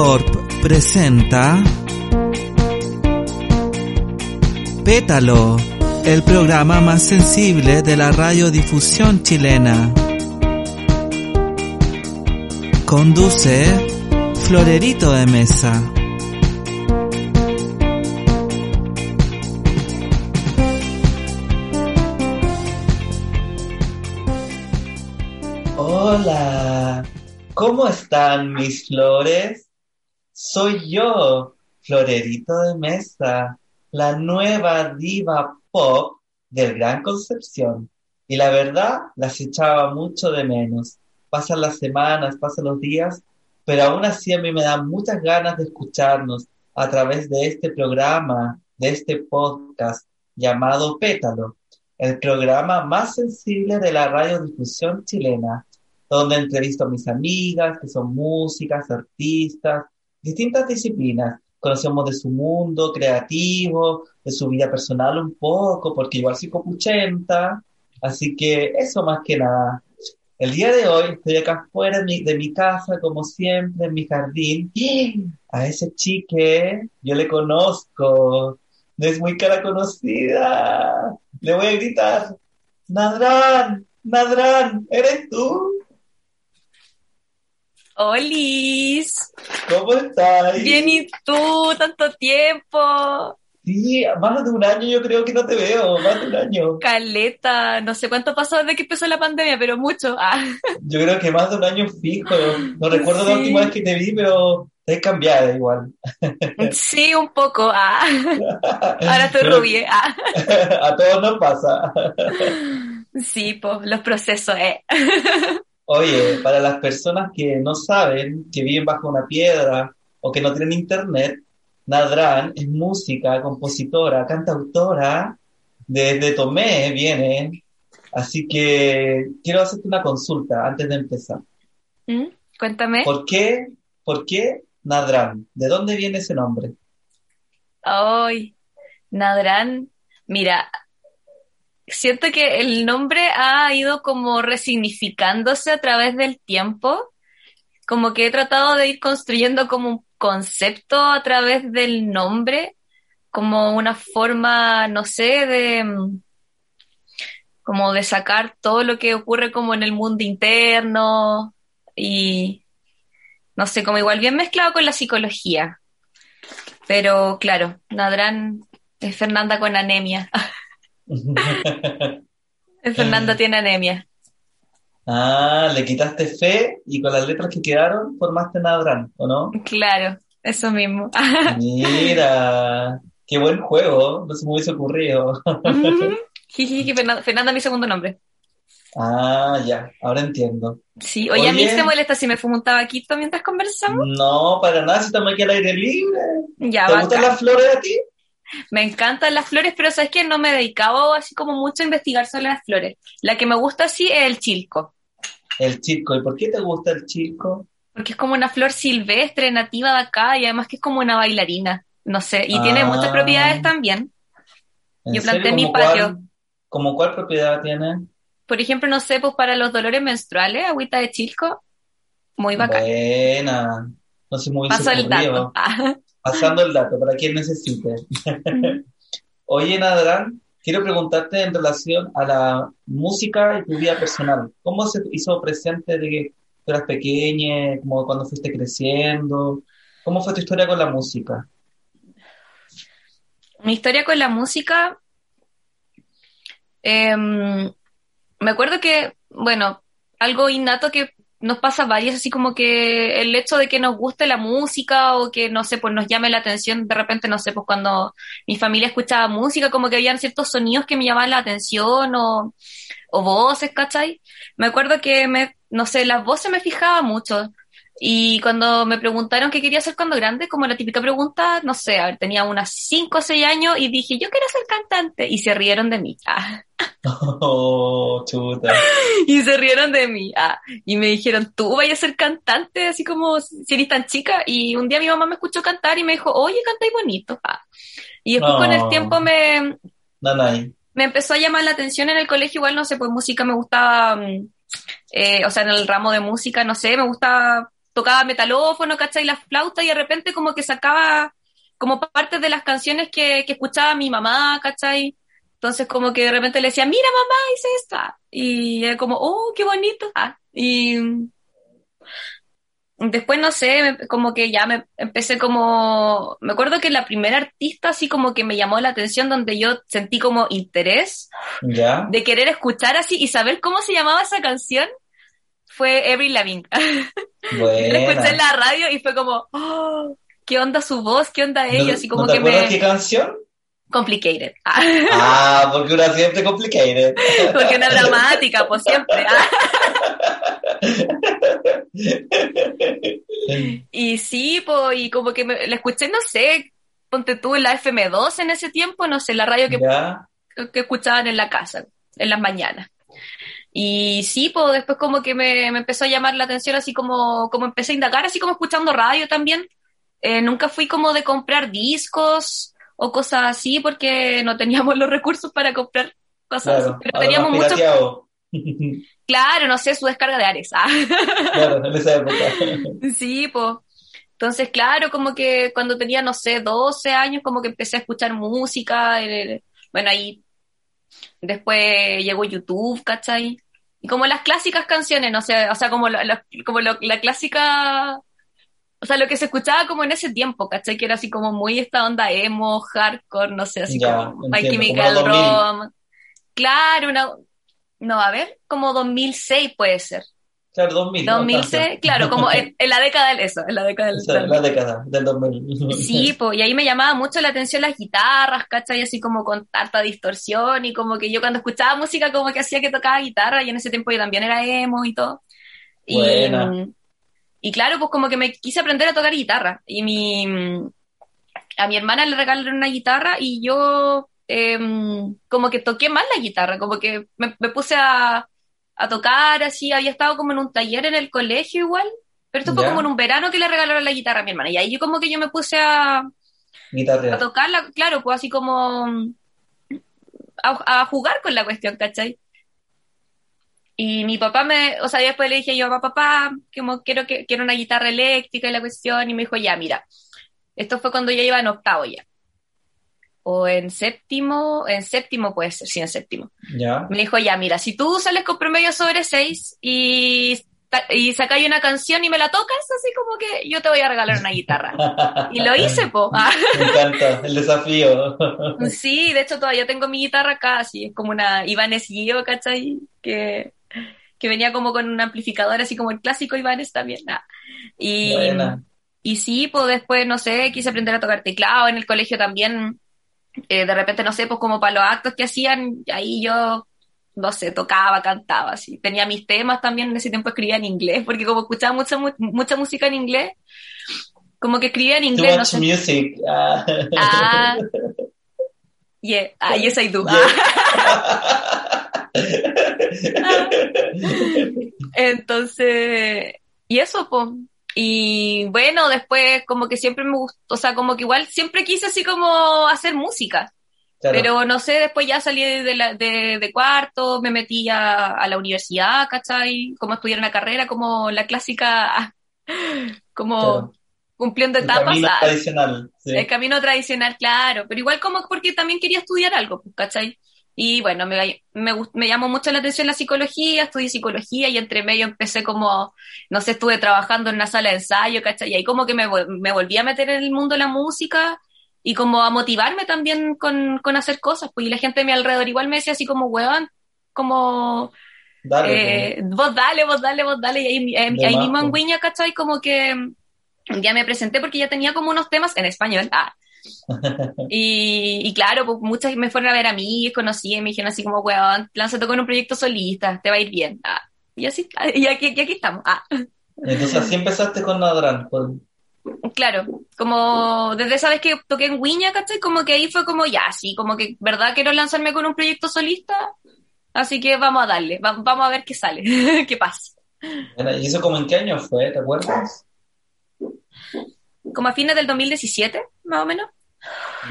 Corp presenta Pétalo, el programa más sensible de la radiodifusión chilena. Conduce Florerito de Mesa. Hola, ¿cómo están mis flores? Soy yo, Florerito de Mesa, la nueva diva pop del Gran Concepción. Y la verdad, las echaba mucho de menos. Pasan las semanas, pasan los días, pero aún así a mí me dan muchas ganas de escucharnos a través de este programa, de este podcast llamado Pétalo, el programa más sensible de la radiodifusión chilena, donde entrevisto a mis amigas que son músicas, artistas, distintas disciplinas. Conocemos de su mundo creativo, de su vida personal un poco, porque igual soy copuchenta, así que eso más que nada. El día de hoy estoy acá afuera de mi, casa, como siempre, en mi jardín. A ese chique, yo le conozco, no es muy cara conocida. Le voy a gritar, Nadrán, Nadrán, ¿eres tú? Olis, ¿Cómo estás? bien y tú, tanto tiempo. Sí, más de un año yo creo que no te veo, más de un año. Caleta, no sé cuánto pasó desde que empezó la pandemia, pero mucho. Ah, Yo creo que más de un año fijo. No recuerdo la última vez que te vi, pero te has cambiado igual. sí, un poco. Ah, ahora estoy Pero rubia. Ah, A todos nos pasa. sí, pues los procesos, eh. Oye, para las personas que no saben, que viven bajo una piedra o que no tienen internet, Nadrán es música, compositora, cantautora, desde Tomé viene. Así que quiero hacerte una consulta antes de empezar. ¿Mm? Cuéntame. ¿Por qué, por qué Nadrán? ¿De dónde viene ese nombre? Ay, Nadrán, mira, siento que el nombre ha ido como resignificándose a través del tiempo, como que he tratado de ir construyendo como un concepto a través del nombre, como una forma, no sé, de mm, como de sacar todo lo que ocurre como en el mundo interno y no sé, como igual bien mezclado con la psicología. Pero claro, Nadrán es Fernanda con anemia. Fernanda tiene anemia. Ah, le quitaste fe y con las letras que quedaron formaste Nadrán, ¿o no? Claro, eso mismo. Mira, qué buen juego, no se me hubiese ocurrido. Mm, jijiji, Fernanda, mi segundo nombre. Ah, ya, ahora entiendo. Sí, oye, a mí se molesta si me fumo un tabaquito mientras conversamos. No, para nada, si estamos aquí al aire libre. Ya, ¿Te bacán. gustan las flores a ti? Me encantan las flores, pero sabes que no me he dedicado así como mucho a investigar sobre las flores. La que me gusta así es el chilco, El chico, ¿y por qué te gusta el chico? porque es como una flor silvestre, nativa de acá, y además que es como una bailarina. No sé, y tiene muchas Ah. propiedades también. ¿En Yo planté mi ¿Cómo patio. cuál- ¿Cómo cuál propiedad tiene? Por ejemplo, no sé, pues para los dolores menstruales, agüita de chilco, muy bacán. Buena, no se me Paso el dato. Ah, Pasando el dato para quien necesite. Oye, Nadrán, quiero preguntarte en relación a la música y tu vida personal. ¿Cómo se hizo presente de que tú eras pequeña, como cuando fuiste creciendo? ¿Cómo fue tu historia con la música? Mi historia con la música, em, me acuerdo que, bueno, algo innato que nos pasa varias, así como que el hecho de que nos guste la música o que, no sé, pues nos llame la atención, de repente, no sé, pues cuando mi familia escuchaba música, como que habían ciertos sonidos que me llamaban la atención o, o voces, ¿cachai? Me acuerdo que, me, no sé, las voces me fijaba mucho. Y cuando me preguntaron qué quería hacer cuando grande, como la típica pregunta, no sé, a ver, tenía unas 5 o 6 años y dije, yo quiero ser cantante. Y se rieron de mí. Ah. Oh, chuta. y se rieron de mí. Ah. Y me dijeron, tú vayas a ser cantante, así como si eres tan chica. Y un día mi mamá me escuchó cantar y me dijo, oye, cantáis bonito. Ah. Y después con el No. tiempo me, Nanay. me empezó a llamar la atención en el colegio, igual no sé, pues música me gustaba, mm, eh, o sea, en el ramo de música, no sé, me gustaba, tocaba metalófono, ¿cachai? La flauta y de repente como que sacaba como partes de las canciones que, que escuchaba mi mamá, ¿cachai? Entonces como que de repente le decía, mira mamá, hice esta. Y era como, oh, qué bonito. Ah, y después, no sé, como que ya me empecé como, me acuerdo que la primera artista así como que me llamó la atención donde yo sentí como interés ¿Ya? de querer escuchar así y saber cómo se llamaba esa canción fue Avril Lavigne. Yo la escuché en la radio y fue como, oh, ¿qué onda su voz? ¿Qué onda ella? ¿No, Así como ¿no te que acuerdas me... qué canción? Complicated. Ah, Ah, porque una siempre complicated. porque una dramática, pues siempre. Ah. Y sí, pues, y como que me, la escuché, no sé, ponte tú en la FM2 en ese tiempo, no sé, la radio que, ¿Ya? que escuchaban en la casa, en las mañanas. Y sí, pues después como que me, me empezó a llamar la atención, así como, como empecé a indagar, así como escuchando radio también. Eh, nunca fui como de comprar discos o cosas así, porque no teníamos los recursos para comprar cosas así, Claro. pero Ahora teníamos más mucho, pirateado. claro, no sé, su descarga de Ares. Ah. Claro, en esa época. Sí, pues. Entonces, claro, como que cuando tenía, no sé, 12 años, como que empecé a escuchar música. eh, bueno, ahí después llegó YouTube, ¿cachai? Y como las clásicas canciones, no sé, o sea, como, lo- lo- como lo- la clásica, o sea, lo que se escuchaba como en ese tiempo, ¿cachai? Que era así como muy esta onda emo, hardcore, no sé, así Ya, como My Chemical como los 2000. Romance. Claro, una, no, a ver, como 2006 puede ser. Claro, 2000. no 2006, tanto. claro, como en, en la década del eso, en la década del, del- la década del 2000. Sí, pues, y ahí me llamaba mucho la atención las guitarras, ¿cachai? Así como con harta distorsión y como que yo cuando escuchaba música como que hacía que tocaba guitarra y en ese tiempo yo también era emo y todo. Y, Buena. y claro, pues como que me quise aprender a tocar guitarra y mi, a mi hermana le regalaron una guitarra y yo em, como que toqué mal la guitarra, como que me, me puse a, a tocar así, había estado como en un taller en el colegio igual, pero esto fue Ya. como en un verano que le regalaron la guitarra a mi hermana y ahí yo como que yo me puse a, a tocarla, claro, pues así como a, a jugar con la cuestión, ¿cachai? Y mi papá me, o sea, después le dije yo, papá, papá, como quiero que quiero una guitarra eléctrica y la cuestión, y me dijo, ya, mira, esto fue cuando yo iba en octavo ya. O en séptimo, en séptimo puede ser, sí, en séptimo. Ya. Me dijo, ya, mira, si tú sales con promedio sobre 6 y, y sacáis una canción y me la tocas, así como que yo te voy a regalar una guitarra. Y lo hice, po. Me encanta el desafío. Sí, de hecho todavía tengo mi guitarra acá, así es como una Ibanez Gio, ¿cachai? Que, que venía como con un amplificador, así como el clásico Ibanez también. ah. Y, Buena. y sí, pues después, no sé, quise aprender a tocar teclado en el colegio también. Eh, de repente, no sé, pues como para los actos que hacían, ahí yo, no sé, tocaba, cantaba, así. Tenía mis temas también, en ese tiempo escribía en inglés, porque como escuchaba mucha, mu- mucha música en inglés, como que escribía en Too inglés, no much sé. music. Ah. Ah, yeah, ah, yes I do. Yeah. Ah. Entonces, y eso, pues. Y bueno, después como que siempre me gustó, o sea, como que igual siempre quise así como hacer música, Claro. pero no sé, después ya salí de, la, de, de cuarto, me metí a, a la universidad, ¿cachai? Como estudiar una carrera, como la clásica, como Claro. cumpliendo El etapas. camino ah, tradicional. sí. el camino tradicional, claro, pero igual como porque también quería estudiar algo, pues, ¿cachai? Y bueno, me, me, me llamó mucho la atención la psicología, estudié psicología y entre medio empecé como, no sé, estuve trabajando en una sala de ensayo, ¿cachai? Y ahí como que me, me volví a meter en el mundo de la música y como a motivarme también con, con hacer cosas, pues y la gente de mi alrededor igual me decía así como, weón, como, Dale. Eh, vos dale, vos dale, vos dale. Y ahí, eh, ahí mismo en. Viña, ¿cachai? Como que ya me presenté porque ya tenía como unos temas en español. Ah. Y, y claro, pues muchas me fueron a ver a mí, conocí y me dijeron así como, weón, lánzate con un proyecto solista, te va a ir bien. Ah. Y así, ah, y aquí, y aquí estamos. Ah. Entonces así empezaste con Nadran. con- Claro, como desde esa vez que toqué en Viña, ¿cachai? Como que ahí fue como, ya, sí, como que, ¿verdad? Quiero lanzarme con un proyecto solista, así que vamos a darle, va- vamos a ver qué sale, qué pasa. ¿Y eso como en qué año fue? ¿Te acuerdas? Como a fines del 2017, más o menos.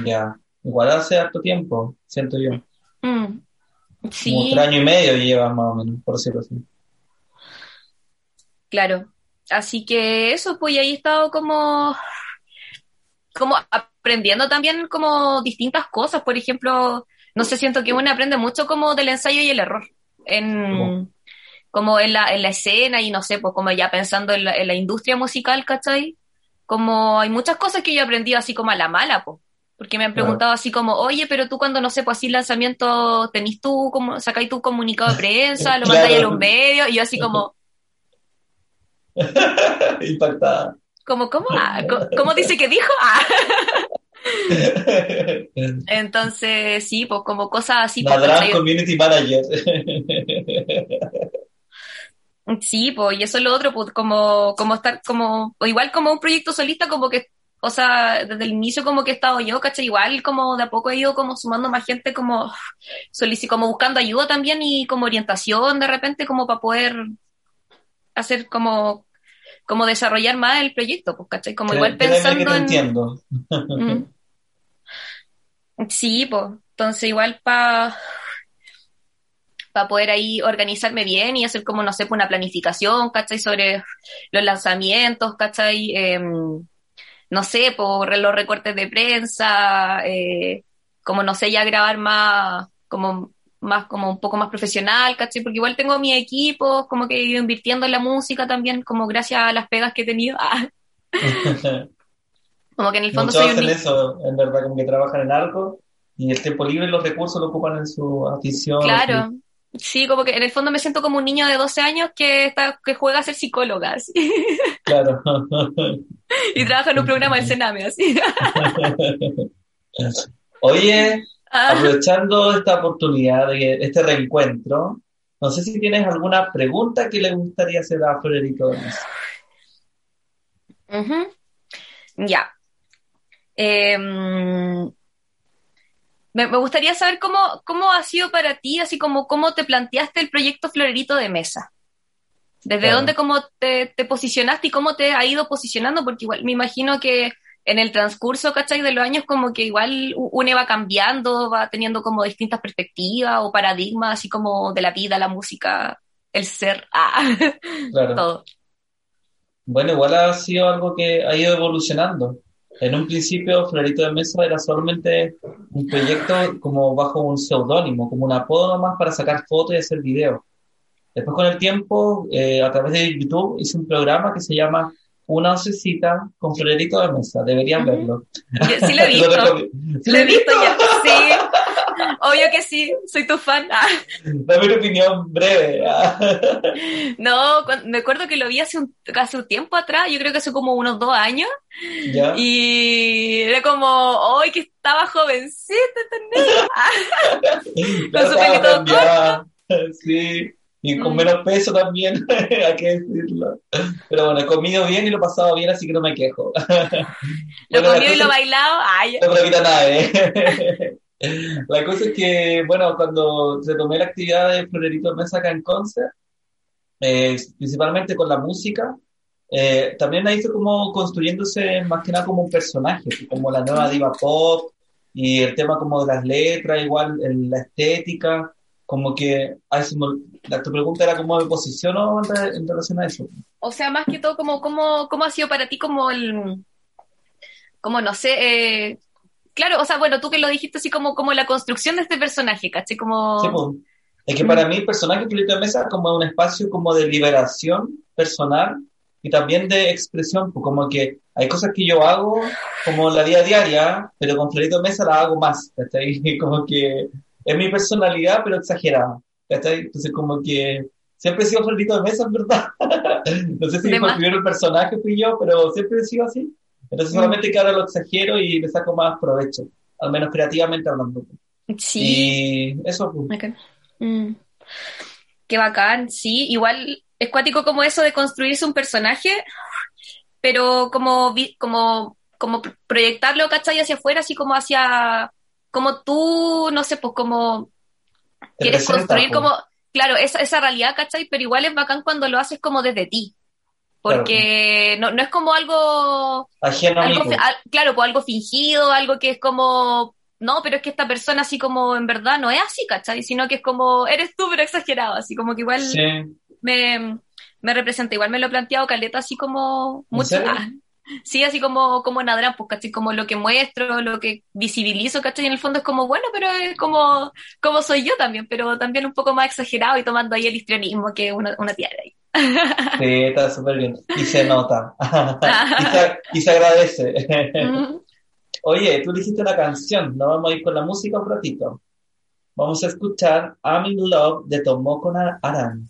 Ya. Igual hace harto tiempo, siento yo. Mm. Como tres años y medio llevas más o menos, por decirlo así. claro. Así que eso, pues y ahí he estado como, como aprendiendo también como distintas cosas. Por ejemplo, no sé, siento que uno aprende mucho como del ensayo y el error. En, ¿Cómo? como en la, en la escena y no sé, pues como ya pensando en la, en la industria musical, ¿cachai? Como hay muchas cosas que yo he aprendido así como a la mala, pues. Porque me han Claro. preguntado así como, oye, pero tú cuando, no sé, pues así lanzamiento, tenís tú, como, sacáis tu comunicado de prensa, lo Claro. mandáis a los medios, y yo así como, Impactada. como, ¿cómo? Ah, ¿cómo, dice que dijo? Ah. Entonces, sí, pues como cosas así, pues, Nadran ¿cachai? Community Manager. Sí, pues, y eso es lo otro, pues, como, como estar, como, o igual como un proyecto solista, como que, o sea, desde el inicio como que he estado yo, ¿cachai? Igual como de a poco he ido como sumando más gente, como, como buscando ayuda también y como orientación de repente, como para poder hacer como, como desarrollar más el proyecto, pues, ¿cachai? Como igual Créeme que pensando te en... entiendo. Mm. Sí, pues, entonces igual para para poder ahí organizarme bien y hacer como, no sé, pues, una planificación, ¿cachai? Sobre los lanzamientos, ¿cachai? Em, no sé, por los recortes de prensa, eh, como, no sé, ya grabar más, como, más, como un poco más profesional, ¿cachai? Porque igual tengo mi equipo, como que he ido invirtiendo en la música también, como gracias a las pegas que he tenido. Ah, como que en el fondo Muchos soy un hacen ni- eso, en verdad, como que trabajan en algo y el tiempo libre los recursos lo ocupan en su afición. Claro. Sí, como que en el fondo me siento como un niño de 12 años que está, que juega a ser psicóloga así, Claro. y trabaja en un programa del Sename así. Oye, Ah, aprovechando esta oportunidad de este reencuentro, no sé si tienes alguna pregunta que le gustaría hacer a Gómez. ujú. Ya. Em, me, me gustaría saber cómo, cómo ha sido para ti, así como cómo te planteaste el proyecto Florerito de Mesa. ¿Desde Claro. dónde cómo te, te posicionaste y cómo te ha ido posicionando? Porque igual me imagino que en el transcurso, ¿cachai? De los años como que igual uno va cambiando, va teniendo como distintas perspectivas o paradigmas, así como de la vida, la música, el ser, ah, Claro. todo. Bueno, igual ha sido algo que ha ido evolucionando. En un principio, Florito de Mesa era solamente un proyecto como bajo un seudónimo, como un apodo nomás para sacar fotos y hacer videos. Después, con el tiempo, eh, a través de YouTube, hice un programa que se llama Una Oncecita con Florito de Mesa. Deberían verlo. Yo sí lo he Lo visto. ¿Sí lo he visto visto? ya, sí, obvio que sí, soy tu fan. Ah, Dame una opinión breve. No, cuan- me acuerdo que lo vi hace un, hace un tiempo atrás, yo creo que hace como unos dos años, ¿Ya? y era como, ¡ay, que estaba jovencita esta! Ah, Ya con su pelito cambiada. Sí, y con Mm. menos peso también, hay que decirlo. Pero bueno, he comido bien y lo he pasado bien, así que no me quejo. Lo Bueno, comido y lo bailado, ay, No me lo quita nadie. La cosa es que, bueno, cuando retomé la actividad de Florerito Mesa acá en Conce, eh, principalmente con la música, eh, también ahí fue como construyéndose más que nada como un personaje, como la nueva diva pop y el tema como de las letras, igual la estética, como que, ay, la, tu pregunta era cómo me posiciono en relación a eso. O sea, más que todo, como, cómo, cómo ha sido para ti como el, como no sé, eh, claro, o sea, bueno, tú que lo dijiste así como, como la construcción de este personaje, ¿caché? Como, Sí, pues. Es que para mí el personaje de Florito de Mesa es como un espacio como de liberación personal y también de expresión, pues como que hay cosas que yo hago como la vida diaria, pero con Florito de Mesa la hago más, ¿cachai? Como que es mi personalidad, pero exagerada, ¿cachai? Entonces como que Siempre he sido florito de mesa, en verdad. no sé si fue el personaje fui yo, pero siempre he sido así. Entonces solamente que ahora lo exagero y le saco más provecho, al menos creativamente hablando. Sí. Y eso, pues. Bacán. Mm. Qué bacán, sí. Igual es cuático como eso de construirse un personaje, pero como, como, como proyectarlo, ¿cachai? Hacia afuera, así como hacia, como tú, no sé, pues como quieres construir pues. como, claro, esa, esa realidad, ¿cachai? Pero igual es bacán cuando lo haces como desde ti. Porque no, no es como algo, Ajeno al- claro, pues algo fingido, algo que es como, no, pero es que esta persona así como en verdad no es así, ¿cachai? Sino que es como, eres tú, pero exagerado, así como que igual Sí. me, me representa, igual me lo he planteado Caleta así como mucho. serio? ah, sí, así como, como en pues, ¿cachai? Como lo que muestro, lo que visibilizo, ¿cachai? En el fondo es como, bueno, pero es como, como soy yo también, pero también un poco más exagerado y tomando ahí el histrionismo que una, una tía de ahí. Sí, está súper bien. Y se nota. y, se, y se agradece. Oye, tú dijiste una canción, ¿no? Vamos a ir con la música un ratito. Vamos a escuchar I'm in Love de Tomoko Aran.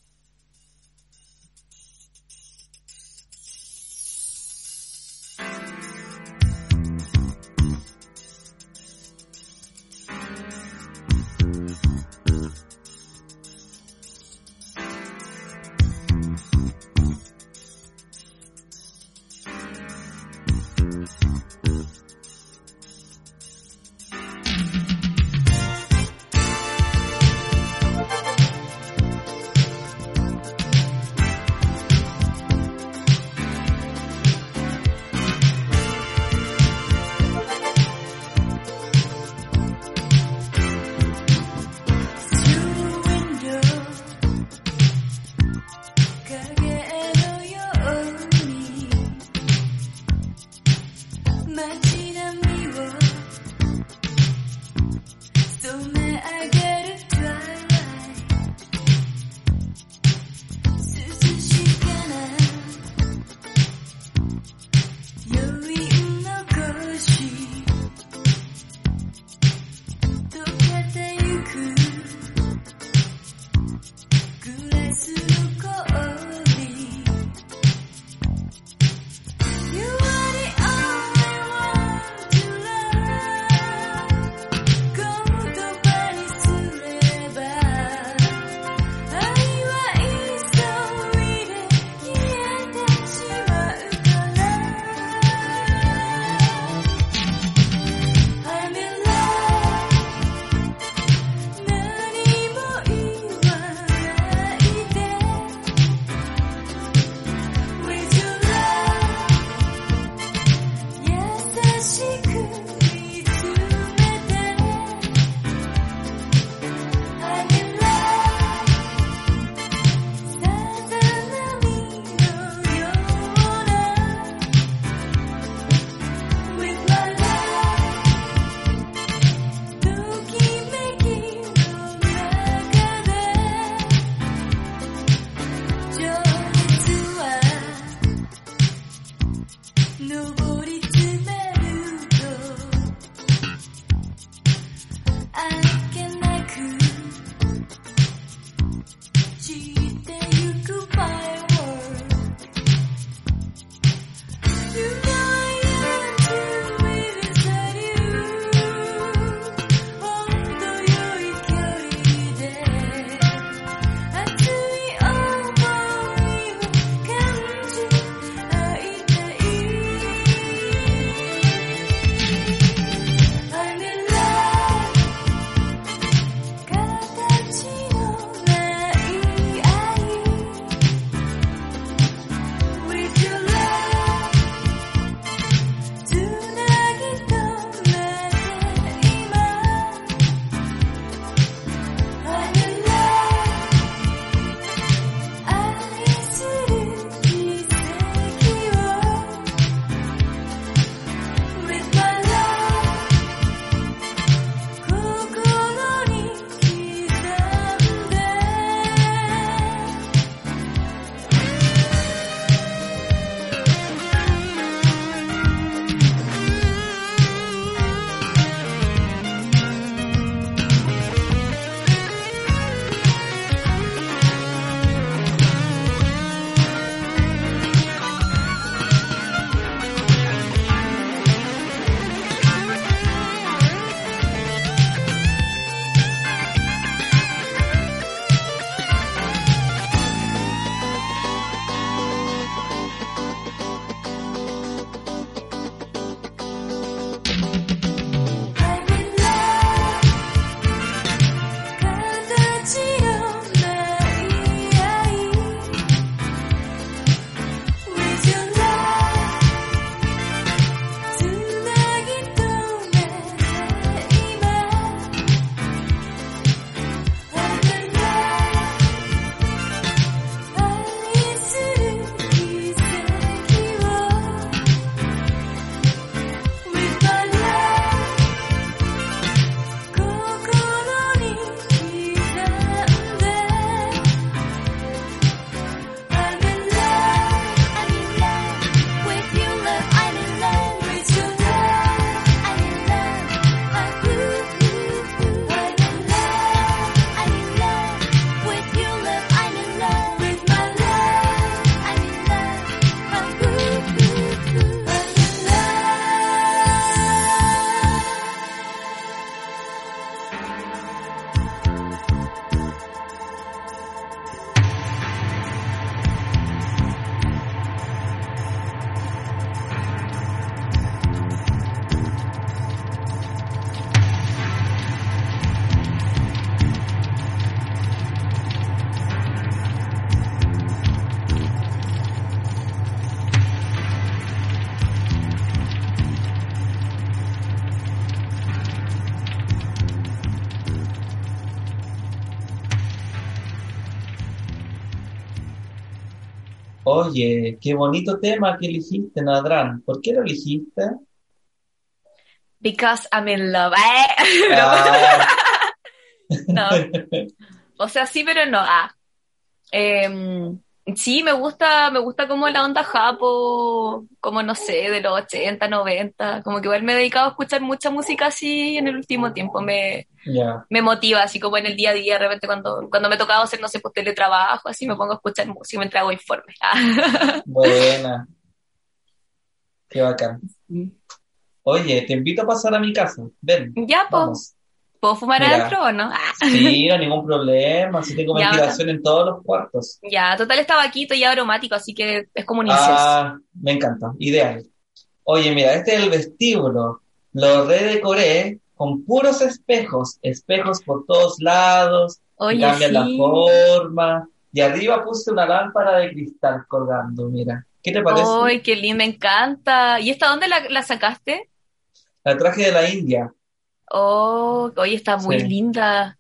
Oye, qué bonito tema que elegiste, Nadran. ¿Por qué lo elegiste? Because I'm in love. Eh, Ah, No. O sea, sí, pero no. Ah. Em, sí, me gusta, me gusta como la onda japo, como no sé, de los 80, 90. Como que igual me he dedicado a escuchar mucha música así en el último tiempo. Me, me motiva, así como en el día a día, de repente cuando, cuando me he tocado hacer, no sé, pues teletrabajo, así me pongo a escuchar música mientras hago informes. Buena. Qué bacán. Oye, te invito a pasar a mi casa. Ven, Ya, pues, vamos. ¿Puedo fumar Mira. adentro o no? Ah. Sí, no ningún problema. Si tengo Ya, ventilación en todos los cuartos. Ya, total está vaquito y aromático, así que es como un incienso. Ah, me encanta. Ideal. Oye, mira, este es el vestíbulo. Lo redecoré con puros espejos. Espejos por todos lados. Oye, cambian la forma. Y arriba puse una lámpara de cristal colgando, mira. ¿Qué te parece? ¡Ay, qué lindo! Me encanta. ¿Y esta dónde la, la sacaste? La traje de la India. Oh, oye, está muy Sí. linda.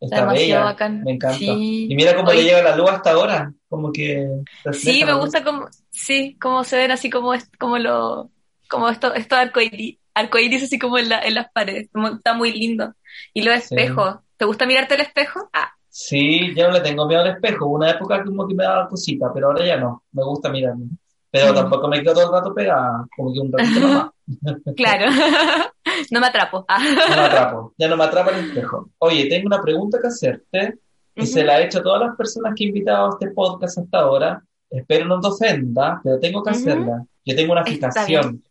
Está Está demasiado bella. bacán. Me encanta. Sí. Y mira cómo le Oye, llega la luz hasta ahora. Como que sí, me gusta como, sí, como se ven así como, lo, como esto, esto arcoíris, arcoíris así como en la, en las paredes. Como- está muy lindo. Y los Sí. espejos. ¿Te gusta mirarte el espejo? Ah, Sí, ya no le tengo miedo al espejo. Una época como que me daba cosita, pero ahora ya no. Me gusta mirarme. Pero tampoco me quedo todo el rato pegada. Como que un ratito nomás. claro. No me atrapo. Ah. No me atrapo. Ya no me atrapa el espejo. Oye, tengo una pregunta que hacerte. Y se Ujú. la he hecho a todas las personas que he invitado a este podcast hasta ahora. Espero no te ofenda, pero tengo que Ujú. hacerla. Yo tengo una fijación.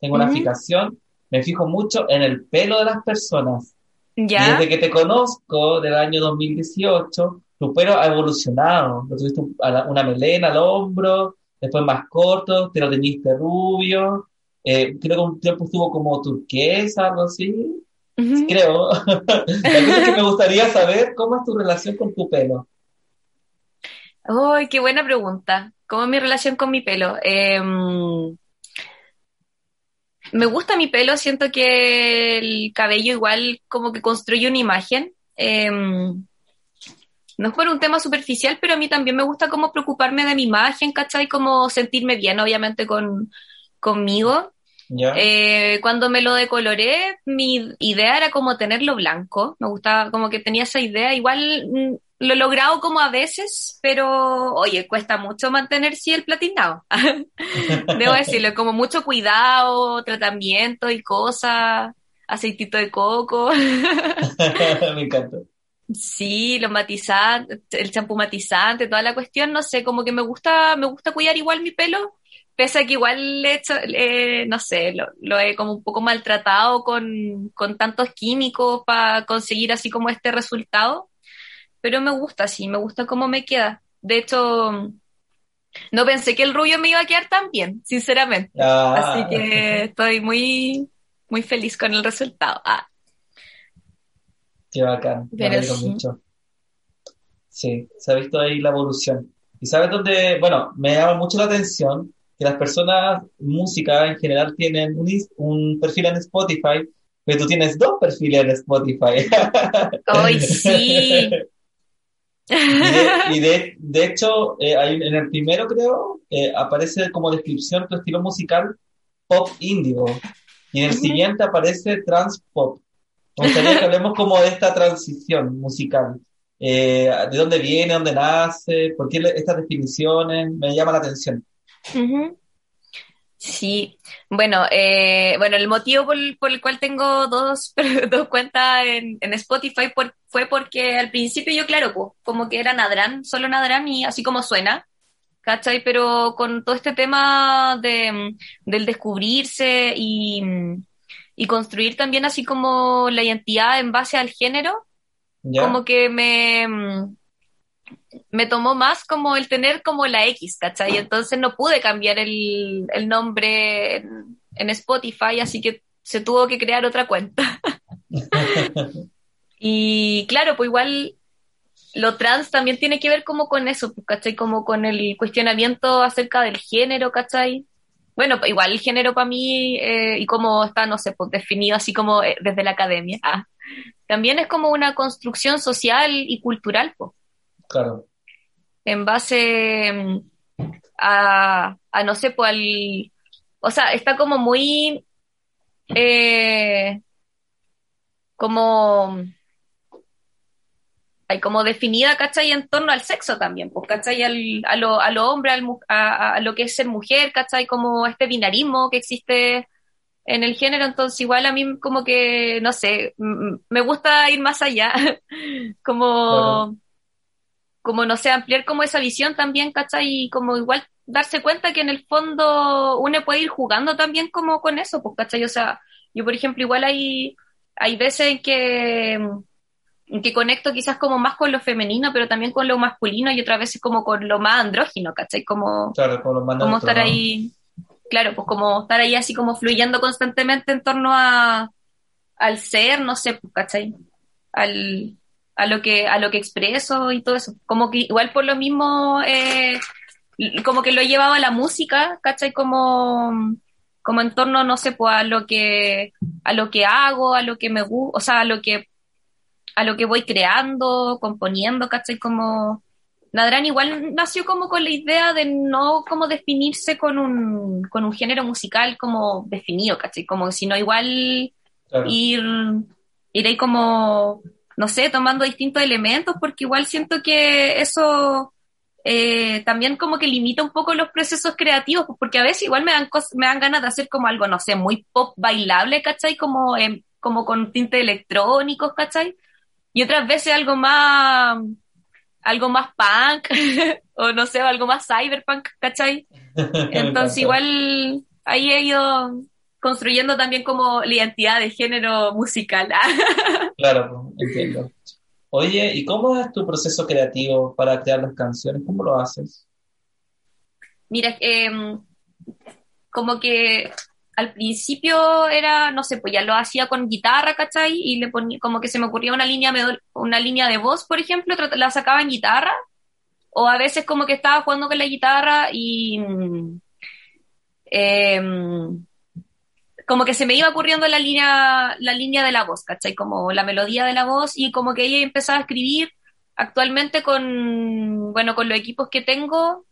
Tengo una Ujú. fijación. Me fijo mucho en el pelo de las personas. ¿Ya? desde que te conozco, del año 2018, tu pelo ha evolucionado. Lo tuviste una melena al hombro, después más corto, te lo teñiste rubio. eh, creo que un tiempo estuvo como turquesa, algo así. Creo. La cosa es que me gustaría saber cómo es tu relación con tu pelo. Ay, qué buena pregunta. ¿Cómo es mi relación con mi pelo? Em, me gusta mi pelo, siento que el cabello igual como que construye una imagen. Em, no es por un tema superficial, pero a mí también me gusta como preocuparme de mi imagen, ¿cachai? Como sentirme bien, obviamente, con, conmigo. Eh, cuando me lo decoloré, mi idea era como tenerlo blanco. Me gustaba, como que tenía esa idea. Igual mm, lo he logrado como a veces, pero oye, cuesta mucho mantener sí el platinado. Debo decirlo, como mucho cuidado, tratamiento y cosas, aceitito de coco. Me encanta. Sí, los matizantes, el champú matizante, toda la cuestión, no sé, como que me gusta, me gusta cuidar igual mi pelo, pese a que igual le he hecho, eh, no sé, lo, lo he como un poco maltratado con, con tantos químicos para conseguir así como este resultado, pero me gusta, sí, me gusta cómo me queda. De hecho, no pensé que el rubio me iba a quedar tan bien, sinceramente. Ah, Así que estoy muy, muy feliz con el resultado. Ah, Qué bacán, me Pero alegro sí. mucho. Sí, se ha visto ahí la evolución. Y sabes dónde, bueno, me llama mucho la atención que las personas, música en general, tienen un, perfil en Spotify, pero tú tienes dos perfiles en Spotify. ¡Ay, sí! Y de, y de, de hecho, eh, en el primero creo, eh, aparece como descripción tu estilo musical pop índigo. Y en el siguiente aparece trans pop. Me gustaría que hablemos como de esta transición musical. Eh, ¿de dónde viene, dónde nace? ¿Por qué estas definiciones? Me llama la atención. Sí, bueno, eh, bueno, el motivo por, por el cual tengo dos, dos cuentas en, en Spotify por- fue porque al principio yo, claro, pues, como que era Nadran, solo Nadran y así como suena, ¿cachai? Pero con todo este tema de, mm, del descubrirse y, mm, y construir también así como la identidad en base al género, ¿Ya? como que me, me tomó más como el tener como la X, ¿cachai? Entonces no pude cambiar el, el nombre en, en Spotify, así que se tuvo que crear otra cuenta. Y claro, pues igual lo trans también tiene que ver como con eso, ¿cachai? Como con el cuestionamiento acerca del género, ¿cachai? Bueno, igual el género para mí, eh, y como está, no sé, pues definido así como eh, desde la academia, ah, también es como una construcción social y cultural, pues Claro. en base, mm, a, a no sé, pues al, o sea, está como muy, eh, como, hay como definida, ¿cachai? En torno al sexo también, pues, ¿cachai? Al, a, lo, a lo hombre, al, a, a, lo que es ser mujer, ¿cachai? Como este binarismo que existe en el género, entonces igual a mí como que, no sé, me gusta ir más allá, como, como, no sé, ampliar como esa visión también, ¿cachai? Y como igual darse cuenta que en el fondo uno puede ir jugando también como con eso, pues, ¿cachai? O sea, yo por ejemplo igual hay, hay veces en que, que conecto quizás como más con lo femenino, pero también con lo masculino y otras veces como con lo más andrógino, ¿cachai? Como, claro, como estar ahí claro, pues como estar ahí así como fluyendo constantemente en torno a, al ser, no sé, pues, ¿cachai? Al, a lo que, a lo que expreso y todo eso. Como que igual por lo mismo, eh, como que lo he llevado a la música, ¿cachai? Como, como en torno, no sé, pues a lo que, a lo que hago, a lo que me gusta, o sea, a lo que, a lo que voy creando, componiendo, ¿cachai? Como, Nadrán igual nació como con la idea de no como definirse con un, con un género musical como definido, ¿cachai? Como sino igual claro. ir, ir ahí como, no sé, tomando distintos elementos, porque igual siento que eso eh, también como que limita un poco los procesos creativos, porque a veces igual me dan, me dan ganas de hacer como algo, no sé, muy pop bailable, ¿cachai? Como, eh, como con tintes electrónicos, ¿cachai? Y otras veces algo más algo más punk, o no sé, algo más cyberpunk, ¿cachai? Entonces igual ahí he ido construyendo también como la identidad de género musical. claro, entiendo. Oye, ¿y cómo es tu proceso creativo para crear las canciones? ¿Cómo lo haces? Mira, eh, como que al principio era, no sé, pues ya lo hacía con guitarra, ¿cachai? Y le ponía, como que se me ocurría una línea, una línea de voz, por ejemplo, la sacaba en guitarra, o a veces como que estaba jugando con la guitarra y eh, como que se me iba ocurriendo la línea, la línea de la voz, ¿cachai? Como la melodía de la voz y como que ella empezaba a escribir actualmente con, bueno, con los equipos que tengo,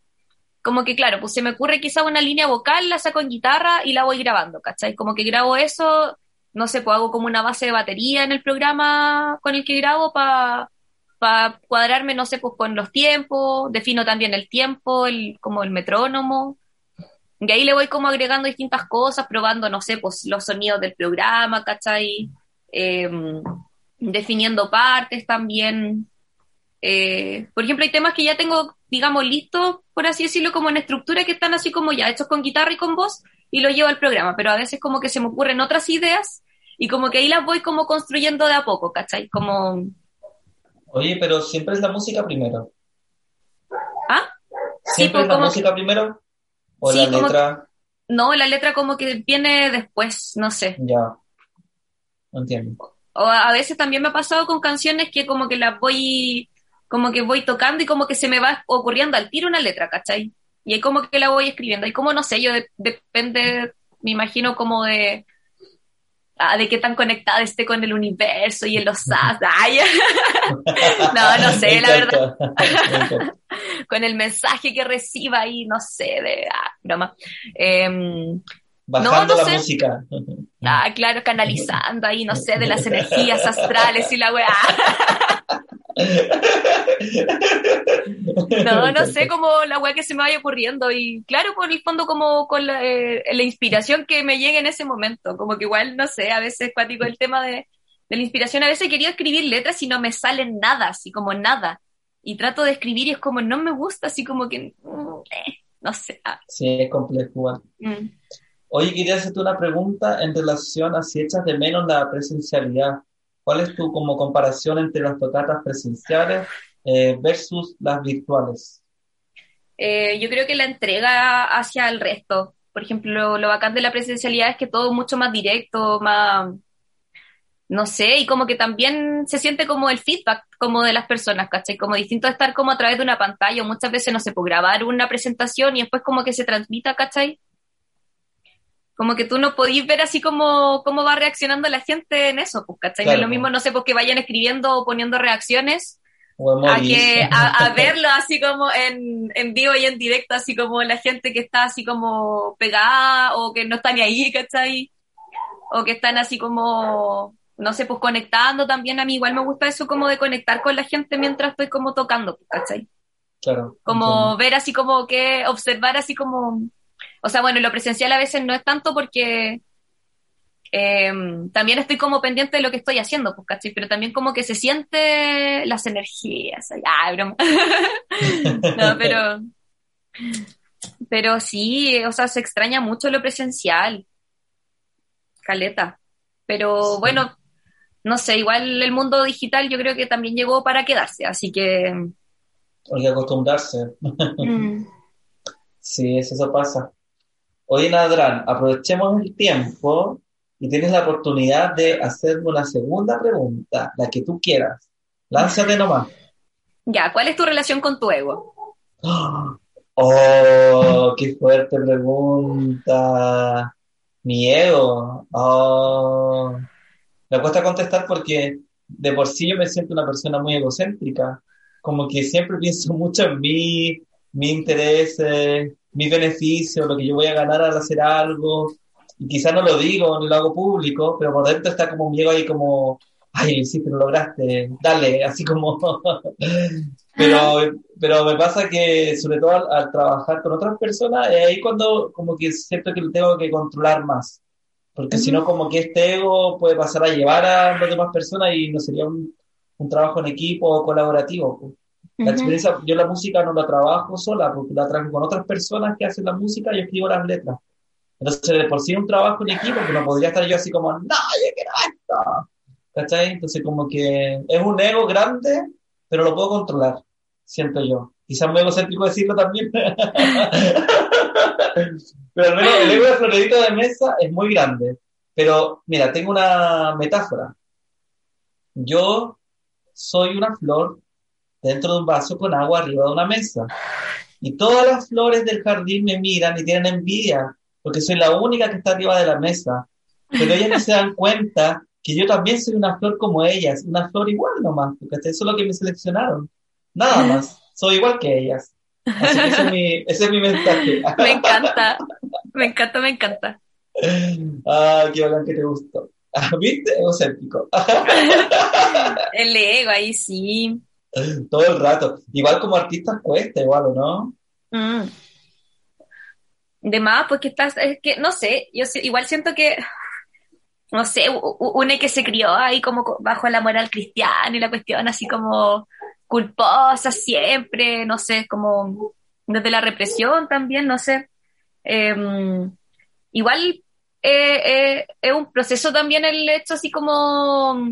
como que claro, pues se me ocurre quizá una línea vocal, la saco en guitarra y la voy grabando, ¿cachai? Como que grabo eso, no sé, pues hago como una base de batería en el programa con el que grabo para pa cuadrarme, no sé, pues con los tiempos, defino también el tiempo, el, como el metrónomo, y ahí le voy como agregando distintas cosas, probando, no sé, pues los sonidos del programa, ¿cachai? Eh, definiendo partes también. Eh, por ejemplo, hay temas que ya tengo, digamos, listos, por así decirlo, como en estructura, que están así como ya hechos con guitarra y con voz, y lo llevo al programa, pero a veces como que se me ocurren otras ideas, y como que ahí las voy como construyendo de a poco, ¿cachai? Como... Oye, pero siempre es la música primero. ¿Ah? ¿Siempre sí, pues, es la música primero? ¿O sí, la letra? Que... No, la letra como que viene después, no sé. Ya. No entiendo. O a veces también me ha pasado con canciones que como que las voy como que voy tocando y como que se me va ocurriendo al tiro una letra, ¿cachai? Y ahí como que la voy escribiendo. Y como no sé, yo de, depende, me imagino como de, ah, de qué tan conectada esté con el universo y en los SAS. Ay. no, no sé, la verdad. con el mensaje que reciba ahí, no sé, de ah, broma. Eh, Bajando no, no la sé. música. Ah, claro, canalizando ahí, no sé, de las energías astrales y la weá. No, no sé cómo la weá que se me vaya ocurriendo. Y claro, por el fondo, como con la, eh, la, inspiración que me llegue en ese momento. Como que igual, no sé, a veces cuático el tema de, de, la inspiración. A veces he querido escribir letras y no me salen nada, así como nada. Y trato de escribir y es como no me gusta, así como que. Mm, eh, no sé. Ah. Sí, es complejo. Mm. Oye, quería hacerte una pregunta en relación a si echas de menos la presencialidad. ¿Cuál es tu como comparación entre las tocatas presenciales eh, versus las virtuales? Eh, yo creo que la entrega hacia el resto. Por ejemplo, lo, bacán de la presencialidad es que todo es mucho más directo, más, no sé, y como que también se siente como el feedback como de las personas, ¿cachai? Como distinto de estar como a través de una pantalla, muchas veces no se puede grabar una presentación y después como que se transmita, ¿cachai? Como que tú no podís ver así como cómo va reaccionando la gente en eso, pues, ¿cachai? Claro. No es lo mismo, no sé, porque vayan escribiendo o poniendo reacciones a, que, a, a verlo así como en, en vivo y en directo, así como la gente que está así como pegada o que no está ni ahí, ¿cachai? O que están así como, no sé, pues conectando también. A mí igual me gusta eso como de conectar con la gente mientras estoy como tocando, pues, ¿cachai? Claro. Como entiendo. ver así como que, observar así como, o sea, bueno, lo presencial a veces no es tanto porque eh, también estoy como pendiente de lo que estoy haciendo, pues, ¿cachai? Pero también como que se siente las energías. Ah, broma. no, pero, pero sí, o sea, se extraña mucho lo presencial. Caleta. Pero Sí. bueno, no sé, igual el mundo digital yo creo que también llegó para quedarse, así que... Hay que acostumbrarse. mm, Sí, eso, eso pasa. Oye, Nadrán, aprovechemos el tiempo y tienes la oportunidad de hacerme una segunda pregunta, la que tú quieras. Lánzate nomás. Ya, ¿cuál es tu relación con tu ego? Oh, qué fuerte pregunta. Mi ego. Oh. Me cuesta contestar porque de por sí yo me siento una persona muy egocéntrica. Como que siempre pienso mucho en mí, mis intereses, mis beneficios, lo que yo voy a ganar al hacer algo. Y quizás no lo digo ni lo hago público, pero por dentro está como mi ego ahí como, ay, lo hiciste, lo lograste, dale, así como... Pero, pero me pasa que, sobre todo al, al trabajar con otras personas, es ahí cuando como que siento que lo tengo que controlar más. Porque si no, como que este ego puede pasar a llevar a las demás personas y no sería un, un trabajo en equipo o colaborativo. La Ujú. experiencia, yo la música no la trabajo sola, porque la trabajo con otras personas que hacen la música y escribo las letras. Entonces, de por sí es un trabajo en equipo, que no podría estar yo así como, no, yo quiero esto. ¿Cachai? Entonces, como que es un ego grande, pero lo puedo controlar, siento yo. Quizás muy egocéntrico decirlo también. Pero al menos el ego de Floredito de Mesa es muy grande. Pero mira, tengo una metáfora. Yo soy una flor dentro de un vaso con agua arriba de una mesa. Y todas las flores del jardín me miran y tienen envidia, porque soy la única que está arriba de la mesa. Pero ellas no se dan cuenta que yo también soy una flor como ellas, una flor igual nomás, porque eso es lo que me seleccionaron. Nada más, soy igual que ellas. Así que ese es mi, ese es mi mensaje. Me encanta, me encanta, me encanta. Ah, qué bacán que te gustó. Ah, ¿Viste? Egocéntrico. El ego, ahí sí. Todo el rato. Igual como artistas cuesta, igual, ¿o no? Mm. De más, pues que estás, es que, no sé, yo igual siento que, no sé, une que se crió ahí como co- bajo la moral cristiana y la cuestión así como culposa siempre, no sé, como desde la represión también, no sé. Em, igual eh, eh, es un proceso también el hecho así como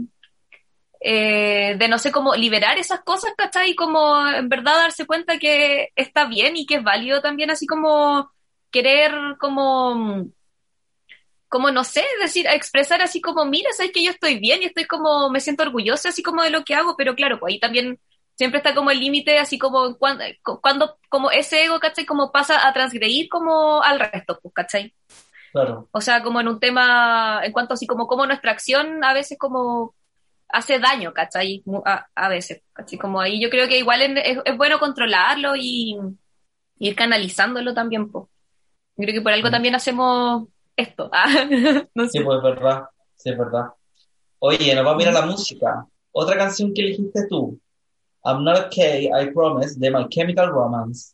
eh, de no sé cómo liberar esas cosas, ¿cachai? Y como en verdad darse cuenta que está bien y que es válido también así como querer como como no sé, decir, expresar así como, mira, sabes que yo estoy bien y estoy como, me siento orgullosa así como de lo que hago, pero claro, pues ahí también siempre está como el límite, así como cuando, cuando, como ese ego, ¿cachai? Como pasa a transgredir como al resto, pues, ¿cachai? Claro. O sea, como en un tema, en cuanto así como, como nuestra acción a veces como hace daño, ¿cachai? A, a veces, ¿cachai? Como ahí yo creo que igual es, es- bueno controlarlo y ir canalizándolo también. Yo creo que por algo Mm. también hacemos esto. Ah, Sí, pues es verdad. Sí, es verdad. Oye, nos vamos a ir a la música. Otra canción que elegiste tú. I'm Not Okay, I Promise, de My Chemical Romance.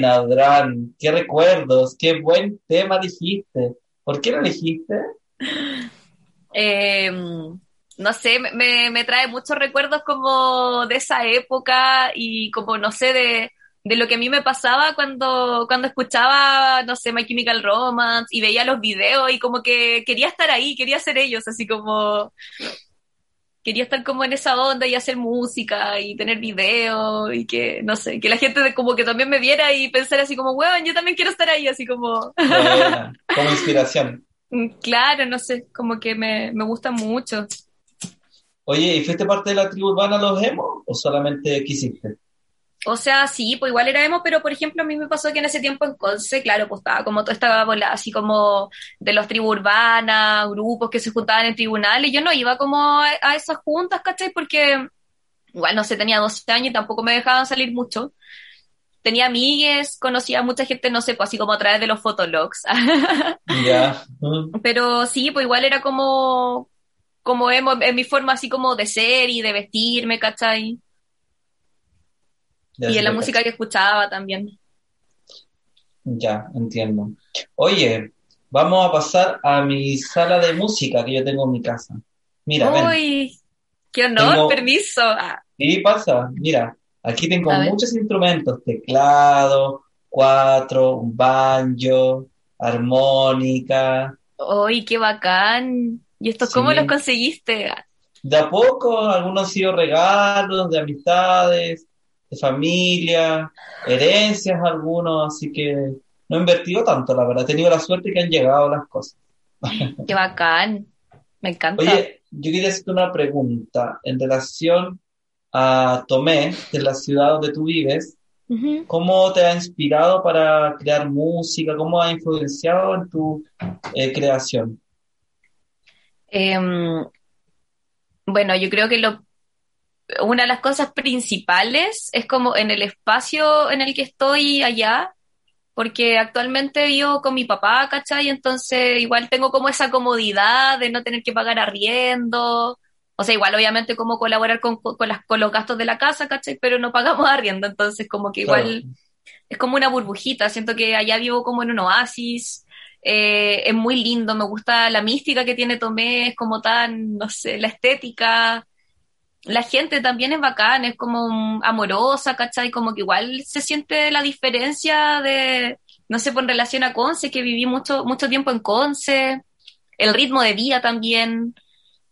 Nadrán, qué recuerdos, qué buen tema dijiste. ¿Por qué lo elegiste? Eh, no sé, me, me trae muchos recuerdos como de esa época y como, no sé, de, de lo que a mí me pasaba cuando, cuando escuchaba, no sé, My Chemical Romance y veía los videos y como que quería estar ahí, quería ser ellos, así como quería estar como en esa onda y hacer música y tener videos y que, no sé, que la gente como que también me viera y pensar así como, weón, yo también quiero estar ahí, así como, como inspiración. claro, no sé, como que me, me gusta mucho. Oye, ¿y fuiste parte de la tribu urbana Los Emos o solamente quisiste? O sea, sí, pues igual era emo, pero por ejemplo a mí me pasó que en ese tiempo en Conce, claro, pues estaba como toda esta bola así como de los tribus urbanas, grupos que se juntaban en tribunales, yo no iba como a, esas juntas, ¿cachai? Porque igual no sé, tenía 12 años y tampoco me dejaban salir mucho. Tenía amigues, conocía a mucha gente, no sé, pues así como a través de los fotologs. Ya. Pero sí, pues igual era como, como emo en mi forma así como de ser y de vestirme, ¿cachai? Y sí en la música que escuchaba también. Ya, entiendo. Oye, vamos a pasar a mi sala de música que yo tengo en mi casa. Mira, ven. Uy, qué honor, Tengo- permiso. ¿Qué pasa? Mira, aquí tengo A ver. muchos instrumentos, teclado, cuatro, un banjo, armónica. Uy, qué bacán. ¿Y estos Sí. cómo los conseguiste? De a poco, algunos han sido regalos de amistades, de familia, herencias algunos, así que no he invertido tanto, la verdad. He tenido la suerte que han llegado las cosas. Qué bacán. Me encanta. Oye, yo quería hacerte una pregunta en relación a Tomé, de la ciudad donde tú vives. ¿Cómo te ha inspirado para crear música? ¿Cómo ha influenciado en tu eh, creación? Em, bueno, yo creo que lo, una de las cosas principales es como en el espacio en el que estoy allá, porque actualmente vivo con mi papá, ¿cachai? Entonces igual tengo como esa comodidad de no tener que pagar arriendo. O sea, igual obviamente como colaborar con, con, las, con los gastos de la casa, ¿cachai? Pero no pagamos arriendo, entonces como que igual Claro. es como una burbujita. Siento que allá vivo como en un oasis. eh, es muy lindo, me gusta la mística que tiene Tomé, es como tan, no sé, la estética. La gente también es bacán, es como amorosa, ¿cachai? Como que igual se siente la diferencia de, no sé, por relación a Conce, que viví mucho, mucho tiempo en Conce. El ritmo de vida también.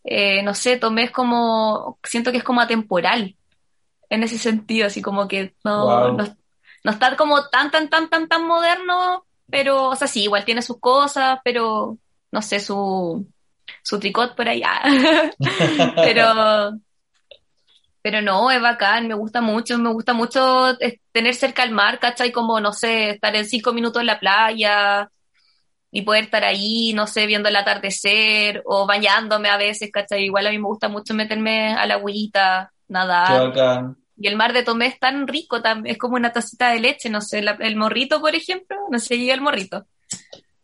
eh, no sé, Tomé es como, siento que es como atemporal en ese sentido, así como que no, Wow. no, no está como tan, tan, tan, tan, tan moderno, pero, o sea, sí, igual tiene sus cosas, pero, no sé, su, su tricot por allá. pero, pero no, es bacán, me gusta mucho, me gusta mucho eh, tener cerca al mar, ¿cachai? Como, no sé, estar en cinco minutos en la playa y poder estar ahí, no sé, viendo el atardecer o bañándome a veces, ¿cachai? Igual a mí me gusta mucho meterme a la agüita, Qué nadar. bacán. Y el mar de Tomé es tan rico, tam- es como una tacita de leche, no sé, la- el morrito, por ejemplo, no sé, llega el morrito.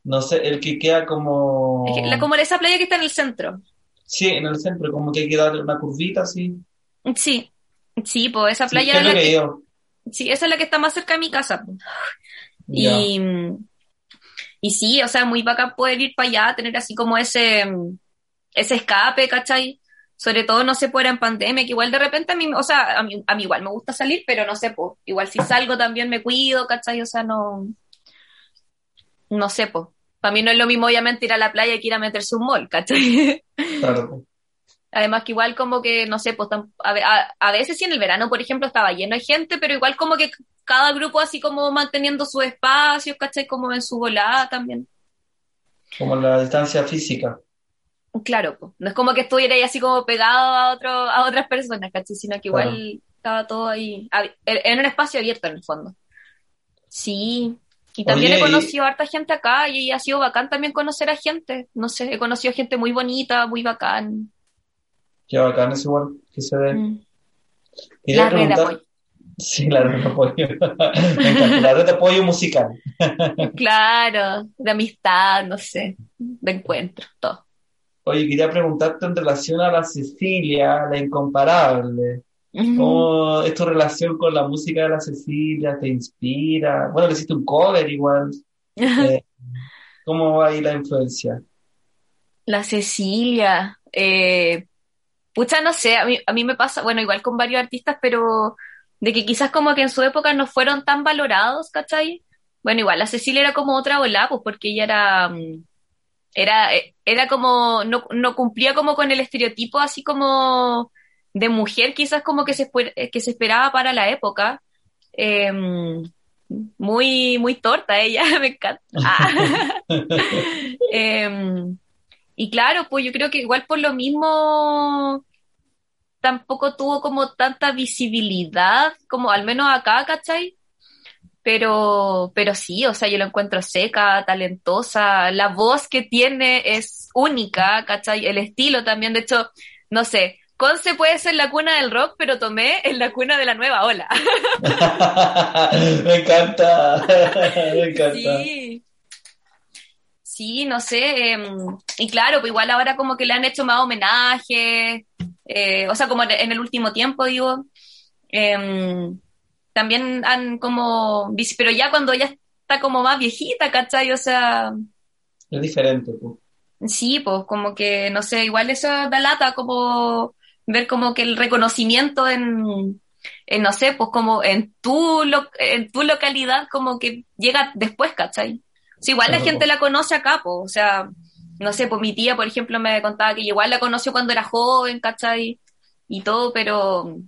No sé, el que queda como... La- como esa playa que está en el centro. Sí, en el centro, como que hay que darle una curvita así. Sí, sí, pues esa Sí, playa es lo la que sí, esa es la que está más cerca de mi casa. Y, y sí, o sea, muy bacán poder ir para allá, tener así como ese, ese escape, ¿cachai? Sobre todo, no sé, por en pandemia, que igual de repente a mí, o sea, a mí, a mí igual me gusta salir, pero no sé, pues, igual si salgo también me cuido, ¿cachai? O sea, no, no sé, pues. Para mí no es lo mismo, obviamente, ir a la playa que ir a meterse un mall, ¿cachai? Claro. Además que igual como que, no sé, pues a, a- veces sí en el verano, por ejemplo, estaba lleno de gente, pero igual como que cada grupo así como manteniendo sus espacios, ¿cachai? Como en su volada también. Como la distancia física. Claro, pues. No es como que estuviera ahí así como pegado a otro, a otras personas, ¿cachai? Sino que igual estaba todo ahí, ab- en un espacio abierto en el fondo. Sí. Y también Oye, he y- conocido a harta gente acá y ha sido bacán también conocer a gente. No sé, he conocido gente muy bonita, muy bacán. Qué bacán es igual que se ve. Mm. La red de preguntar. apoyo. Sí, la red de apoyo. Me encanta. La red de apoyo musical. Claro, de amistad, no sé, de encuentro, todo. Oye, quería preguntarte en relación a la Cecilia, la incomparable. ¿Cómo es tu relación con la música de la Cecilia? ¿Te inspira? Bueno, le hiciste un cover igual. Eh, ¿cómo va ahí la influencia? La Cecilia, eh, pucha, no sé, a mí, a mí me pasa, bueno, igual con varios artistas, pero de que quizás como que en su época no fueron tan valorados, ¿cachai? Bueno, igual la Cecilia era como otra ola, pues porque ella era, mm, era, eh, era como, no, no cumplía como con el estereotipo así como de mujer, quizás como que se, esper- que se esperaba para la época. Eh, muy, muy torta ella, me encanta. Ah. Em, y claro, pues yo creo que igual por lo mismo tampoco tuvo como tanta visibilidad, como al menos acá, ¿cachai? Pero, pero sí, o sea, yo lo encuentro seca, talentosa, la voz que tiene es única, ¿cachai? El estilo también, de hecho, no sé, Conce puede ser la cuna del rock, pero Tomé es la cuna de la nueva ola. Me encanta. Me encanta. Sí. Sí, no sé. em, y claro, pues igual ahora como que le han hecho más homenajes. eh, o sea, como en el último tiempo, digo. em, también han como. Pero ya cuando ella está como más viejita, ¿cachai? O sea, Es diferente, pues. sí, pues como que, no sé, igual eso da lata, como ver como que el reconocimiento en. en, no sé, pues como en tu, lo- en tu localidad, como que llega después, ¿cachai? Sí, igual la gente po. la conoce acá, pues, o sea, no sé, pues mi tía, por ejemplo, me contaba que igual la conoció cuando era joven, ¿cachai? Y todo, pero,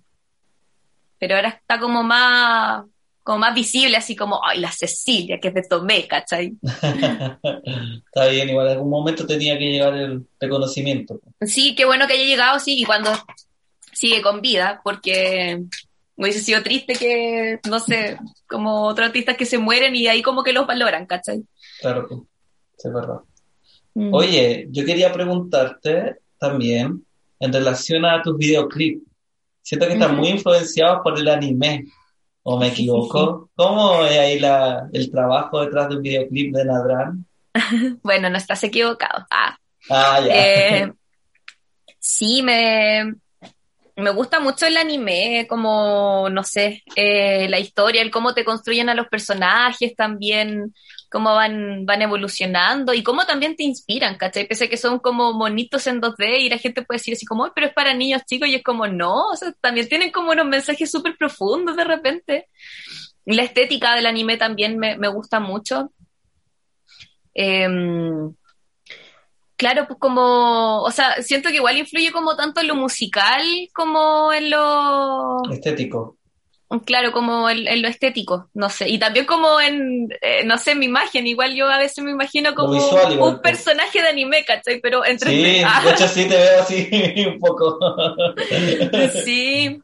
pero ahora está como más, como más visible, así como, ay, la Cecilia, que es de Tomé, ¿cachai? Está bien, igual en algún momento tenía que llegar el reconocimiento. po. Sí, qué bueno que haya llegado, sí, y cuando sigue con vida, porque hubiese sido triste que, no sé, como otros artistas que se mueren y ahí como que los valoran, ¿cachai? Claro, pues. Sí, es verdad. Mm. Oye, yo quería preguntarte también en relación a tus videoclips. Siento que están muy influenciados por el anime, ¿o me equivoco? ¿Cómo es ahí la, el trabajo detrás de un videoclip de Nadran? Bueno, no estás equivocado. Ah, Ah, ya. Eh, sí, me, me gusta mucho el anime, como, no sé, eh, la historia, el cómo te construyen a los personajes también, cómo van, van evolucionando y cómo también te inspiran, ¿cachai? Pese a que son como monitos en 2D y la gente puede decir así como, "Ay, pero es para niños chicos y es como, no, o sea, también tienen como unos mensajes súper profundos de repente. La estética del anime también me, me gusta mucho. Em, Claro, pues como, o sea, siento que igual influye como tanto en lo musical como en lo, Estético. claro, como en, en lo estético, no sé, y también como en, eh, no sé, mi imagen, igual yo a veces me imagino como visual igual, un pues. personaje de anime, ¿cachai? Pero en 3D. Sí, de hecho sí te veo así un poco. sí,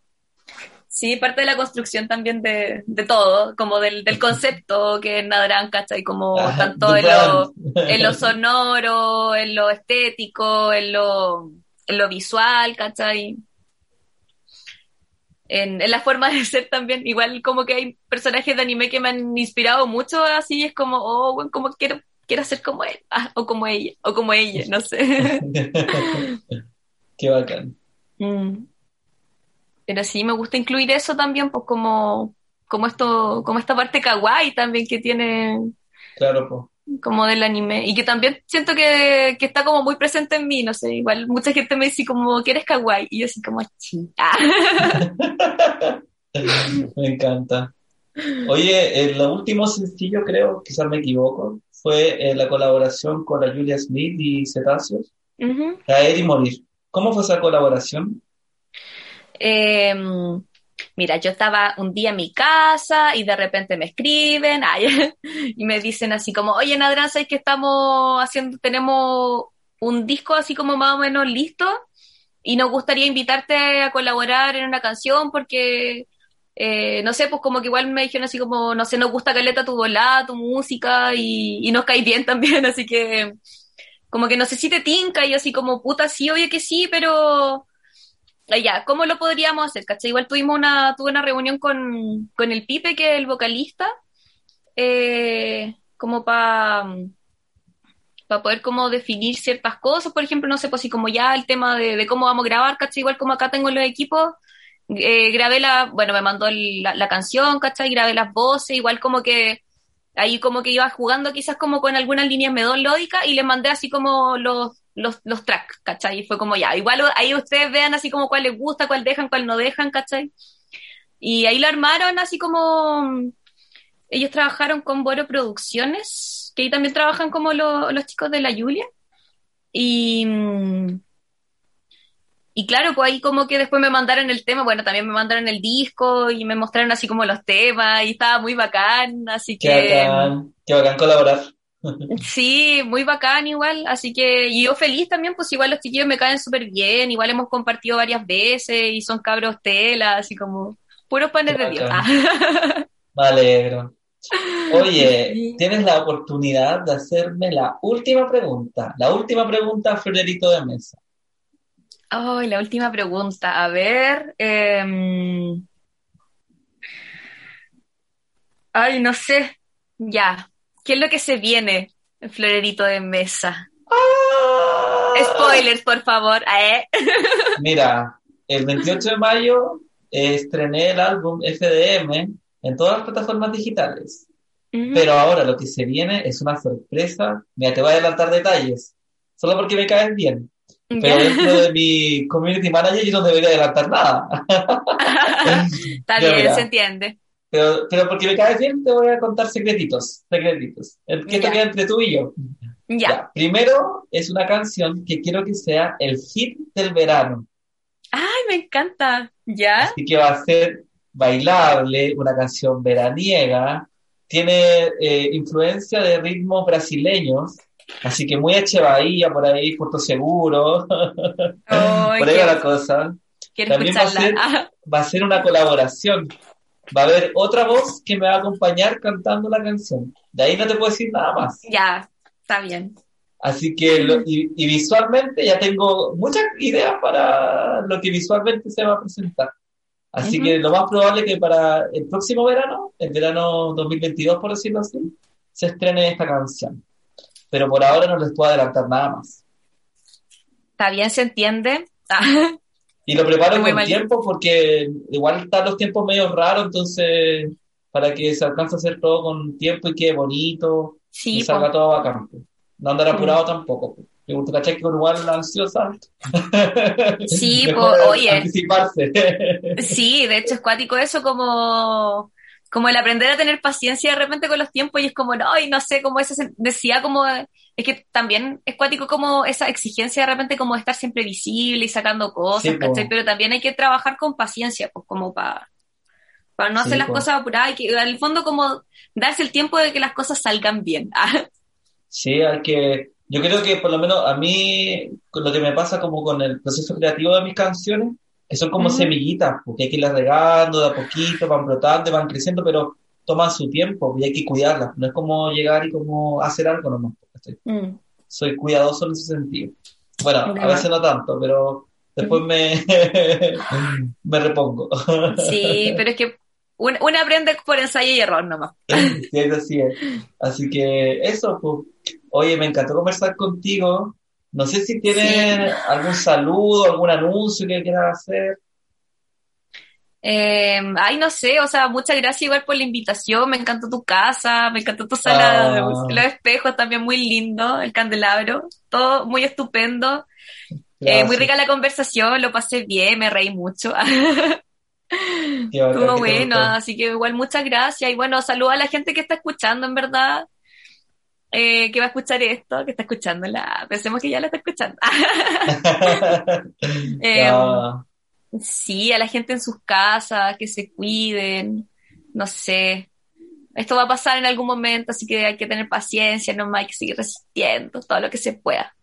sí, parte de la construcción también de, de todo, como del, del concepto que es Nadrán, ¿cachai? Como Ajá, tanto en lo, en lo sonoro, en lo estético, en lo, en lo visual, ¿cachai? En, en la forma de ser también, igual como que hay personajes de anime que me han inspirado mucho, así es como, oh, bueno, como quiero, quiero ser como él, ah, o como ella, o como ella, no sé. Qué bacán. Mm. Pero sí, me gusta incluir eso también, pues como, como esto, como esta parte kawaii también que tiene Claro, pues. como del anime y que también siento que, que está como muy presente en mí, no sé, igual mucha gente me dice como que eres kawaii y yo así como "Sí". Ah. Me encanta. Oye, el último sencillo, creo, quizás me equivoco, fue eh, la colaboración con la Julia Smith y Cetáceos, Ujú. Caer y Morir. ¿Cómo fue esa colaboración? Eh, mira, yo estaba un día en mi casa y de repente me escriben ay, y me dicen así como, oye, Nadran, ¿sabes que estamos haciendo, tenemos un disco así como más o menos listo y nos gustaría invitarte a colaborar en una canción porque, eh, no sé, pues como que igual me dijeron así como, no sé, nos gusta Caleta tu volada, tu música y, y nos cae bien también, así que como que no sé si te tinca y así como, puta, sí, oye que sí, pero ya, ¿cómo lo podríamos hacer? ¿Cachai? Igual tuvimos una, tuve una reunión con, con el Pipe, que es el vocalista, eh, como para para poder como definir ciertas cosas, por ejemplo, no sé, pues si como ya el tema de, de cómo vamos a grabar, ¿cachai? Igual como acá tengo los equipos, eh, grabé la, bueno, me mandó la, la canción, ¿cachai? Grabé las voces, igual como que ahí como que iba jugando quizás como con algunas líneas melódicas y le mandé así como los, los, los tracks, ¿cachai? Y fue como ya, igual ahí ustedes vean así como cuál les gusta, cuál dejan, cuál no dejan, ¿cachai? Y ahí la armaron así como ellos trabajaron con Boro Producciones, que ahí también trabajan como lo- los chicos de la Julia. Y, y claro, pues ahí como que después me mandaron el tema, bueno, también me mandaron el disco y me mostraron así como los temas y estaba muy bacán, así Qué que bacán, qué bacán colaborar. sí, muy bacán igual, así que y yo feliz también, pues igual los chiquillos me caen súper bien, igual hemos compartido varias veces y son cabros tela, así como puros panes Qué de Dios. Me alegro. Oye, tienes la oportunidad de hacerme la última pregunta. La última pregunta, Florerito de Mesa. Ay, la última pregunta. A ver. em, Ay, no sé. Ya. ¿Qué es lo que se viene en Florerito de Mesa? Spoilers, por favor. ¿eh? Mira, el 28 de mayo eh, estrené el álbum FDM en todas las plataformas digitales. Ujú. Pero ahora lo que se viene es una sorpresa. Mira, te voy a adelantar detalles. Solo porque me caes bien. Pero dentro de mi community manager yo no debería adelantar nada. Está bien, se entiende. Pero, pero porque me caes bien te voy a contar secretitos. Secretitos. Que esto queda entre tú y yo. Ya. Ya, Primero es una canción que quiero que sea el hit del verano. Ay, me encanta. ¿Ya? Así que va a ser bailable, una canción veraniega. Tiene eh, influencia de ritmos brasileños. Así que muy Eche Bahía por ahí, Puerto Seguro. Ay, por ahí va la cosa. quiero También va a ser- Ah, Va a ser una colaboración. Va a haber otra voz que me va a acompañar cantando la canción. De ahí no te puedo decir nada más. ya, está bien. Así que, lo- y, y visualmente ya tengo muchas ideas para lo que visualmente se va a presentar. Así que lo más probable es que para el próximo verano, el verano 2022, por decirlo así, se estrene esta canción. Pero por ahora no les puedo adelantar nada más. Está bien, se entiende. Y lo preparo con mal. tiempo porque igual están los tiempos medio raros, entonces para que se alcance a hacer todo con tiempo y quede bonito sí, y salga po. todo bacán. pues. No andar apurado tampoco. pues. Me gusta cachai que uno igual ansiosa. Sí, Mejor po, oye. anticiparse. Sí, de hecho es cuático eso como, como el aprender a tener paciencia de repente con los tiempos y es como, no, y no sé, como esa necesidad como, es que también es cuático como esa exigencia de repente como de estar siempre visible y sacando cosas, Sí, po. ¿cachai? Pero también hay que trabajar con paciencia, pues como para para no Sí, hacer las po. cosas apuradas, hay que, en el fondo como darse el tiempo de que las cosas salgan bien. Sí, hay que. Yo creo que por lo menos a mí, lo que me pasa como con el proceso creativo de mis canciones, que son como semillitas, porque hay que irlas regando de a poquito, van brotando, van creciendo, pero toman su tiempo y hay que cuidarlas. No es como llegar y como hacer algo nomás. Mm. Soy cuidadoso en ese sentido. Bueno, a veces no tanto, pero después me, me repongo. Sí, pero es que un- uno aprende por ensayo y error nomás. Sí, es así es. Así que eso, pues. Oye, me encantó conversar contigo. No sé si tienes algún saludo, algún anuncio que quieras hacer. Eh, ay, no sé, o sea, muchas gracias igual por la invitación, me encantó tu casa, me encantó tu sala, de Ah. los espejos también muy lindo, el candelabro, todo muy estupendo, Eh, muy rica la conversación, lo pasé bien, me reí mucho, estuvo bueno, así que igual muchas gracias. Y bueno, saludo a la gente que está escuchando en verdad, eh, que va a escuchar esto, que está escuchándola, pensemos que ya la está escuchando. Eh, Ah, Sí, a la gente en sus casas, que se cuiden, no sé. Esto va a pasar en algún momento, así que hay que tener paciencia, nomás hay que seguir resistiendo todo lo que se pueda.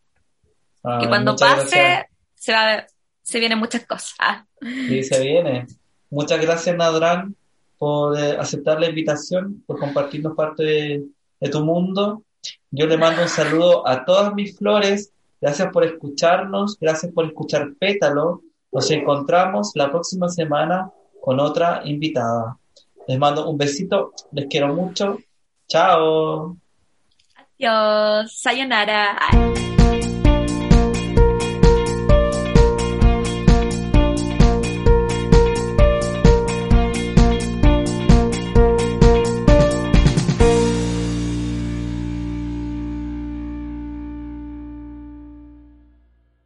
ah, que cuando pase, gracias. se va, se vienen muchas cosas. Sí, se viene. Muchas gracias, Nadran, por eh, aceptar la invitación, por compartirnos parte de, de tu mundo. Yo le mando un saludo a todas mis flores. Gracias por escucharnos, gracias por escuchar Pétalo. Nos encontramos la próxima semana con otra invitada. Les mando un besito, les quiero mucho. Chao. Adiós, sayonara. Ay.